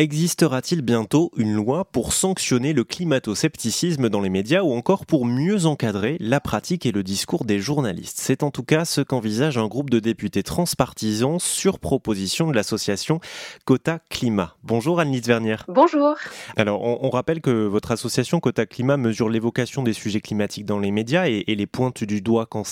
Existera-t-il bientôt une loi pour sanctionner le climato-scepticisme dans les médias ou encore pour mieux encadrer la pratique et le discours des journalistes? C'est en tout cas ce qu'envisage un groupe de députés transpartisans sur proposition de l'association Cota Climat. Bonjour Anne-Lise Vernier. Bonjour. Alors on, rappelle que votre association Cota Climat mesure l'évocation des sujets climatiques dans les médias et, les pointe du doigt quand,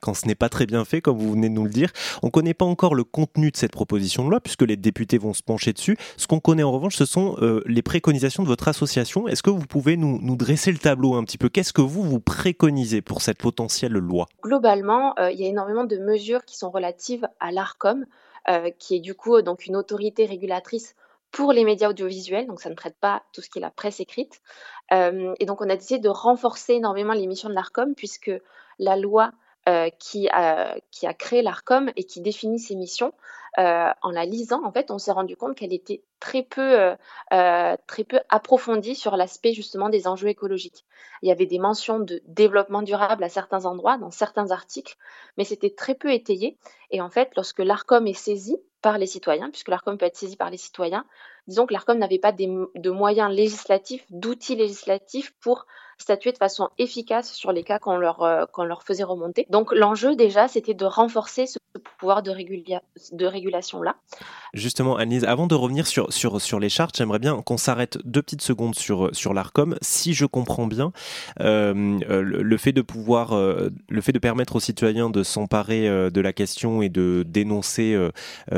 quand ce n'est pas très bien fait, comme vous venez de nous le dire. On ne connaît pas encore le contenu de cette proposition de loi puisque les députés vont se pencher dessus. Ce qu'on en revanche, ce sont euh, les préconisations de votre association. Est-ce que vous pouvez nous, dresser le tableau un petit peu? Qu'est-ce que vous, vous préconisez pour cette potentielle loi? Globalement, euh, il y a énormément de mesures qui sont relatives à l'ARCOM, euh, qui est du coup donc une autorité régulatrice pour les médias audiovisuels, donc ça ne traite pas tout ce qui est la presse écrite. et donc on a décidé de renforcer énormément les missions de l'ARCOM, puisque la loi qui, a, qui a créé l'ARCOM et qui définit ses missions euh, en la lisant, en fait, on s'est rendu compte qu'elle était très peu, euh, euh, très peu approfondie sur l'aspect justement des enjeux écologiques. Il y avait des mentions de développement durable à certains endroits, dans certains articles, mais c'était très peu étayé. Et en fait, lorsque l'ARCOM est saisi par les citoyens, puisque l'ARCOM peut être saisi par les citoyens, disons que l'ARCOM n'avait pas de moyens législatifs, d'outils législatifs pour statuer de façon efficace sur les cas qu'on leur, leur faisait remonter. Donc l'enjeu déjà, c'était de renforcer ce pouvoir de, de régulation-là. Justement, Annelise, avant de revenir sur, sur, sur les chartes, j'aimerais bien qu'on s'arrête deux petites secondes sur, sur l'ARCOM. Si je comprends bien, euh, le, fait de pouvoir, euh, le fait de permettre aux citoyens de s'emparer euh, de la question et de dénoncer,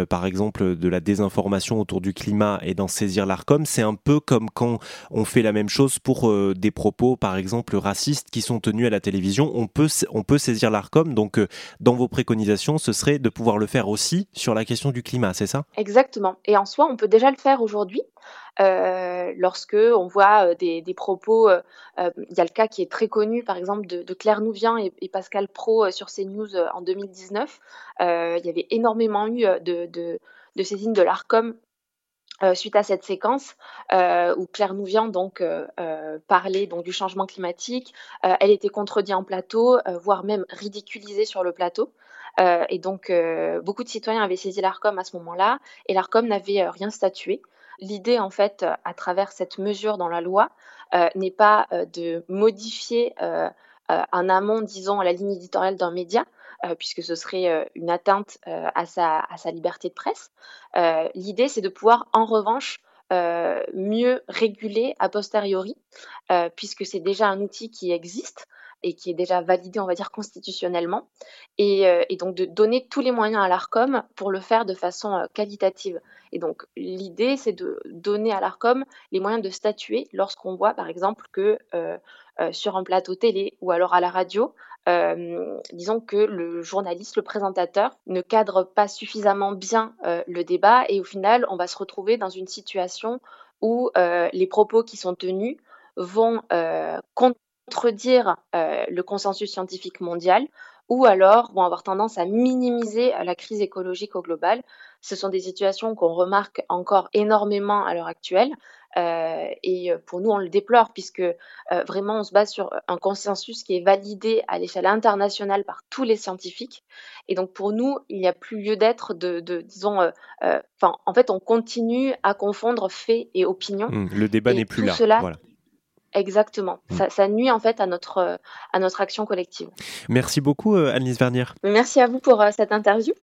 par exemple, de la désinformation autour du climat et d'en saisir l'ARCOM, c'est un peu comme quand on fait la même chose pour des propos, exemple, racistes qui sont tenus à la télévision. On peut, saisir l'ARCOM. Donc, dans vos préconisations, ce serait de pouvoir le faire aussi sur la question du climat, c'est ça? Exactement. Et en soi, on peut déjà le faire aujourd'hui. Euh, lorsque on voit euh, des, propos, euh, il y a le cas qui est très connu, par exemple, de, Claire Nouvien et, Pascal Pro sur CNews en 2019. il y avait énormément eu de, de, de saisines de l'ARCOM suite à cette séquence où Claire Nouvien donc parlait donc du changement climatique, elle était contredite en plateau, voire même ridiculisée sur le plateau. Euh, et donc, euh, beaucoup de citoyens avaient saisi l'ARCOM à ce moment-là, et l'ARCOM n'avait euh, rien statué. L'idée, en fait, à travers cette mesure dans la loi, n'est pas de modifier un amont, disons, à la ligne éditoriale d'un média, puisque ce serait une atteinte à, sa, à, sa, liberté de presse. L'idée, c'est de pouvoir, en revanche, mieux réguler a posteriori, puisque c'est déjà un outil qui existe et qui est déjà validé, on va dire, constitutionnellement, euh, et, donc de donner tous les moyens à l'ARCOM pour le faire de façon euh, qualitative. Et donc l'idée, c'est de donner à l'ARCOM les moyens de statuer lorsqu'on voit, par exemple, que euh, sur un plateau télé ou alors à la radio, disons que le journaliste, le présentateur ne cadre pas suffisamment bien le débat et au final, on va se retrouver dans une situation où les propos qui sont tenus vont contredire euh, le consensus scientifique mondial ou alors vont avoir tendance à minimiser euh, la crise écologique au global. Ce sont des situations qu'on remarque encore énormément à l'heure actuelle euh, et pour nous on le déplore puisque vraiment on se base sur un consensus qui est validé à l'échelle internationale par tous les scientifiques et donc pour nous il n'y a plus lieu d'être de, disons enfin en fait on continue à confondre faits et opinions. Mmh, le débat n'est plus là. voilà. Exactement. Mm. Ça, nuit en fait à notre, euh, à notre action collective. Merci beaucoup, euh, Annelise Vernier. Merci à vous pour euh, cette interview.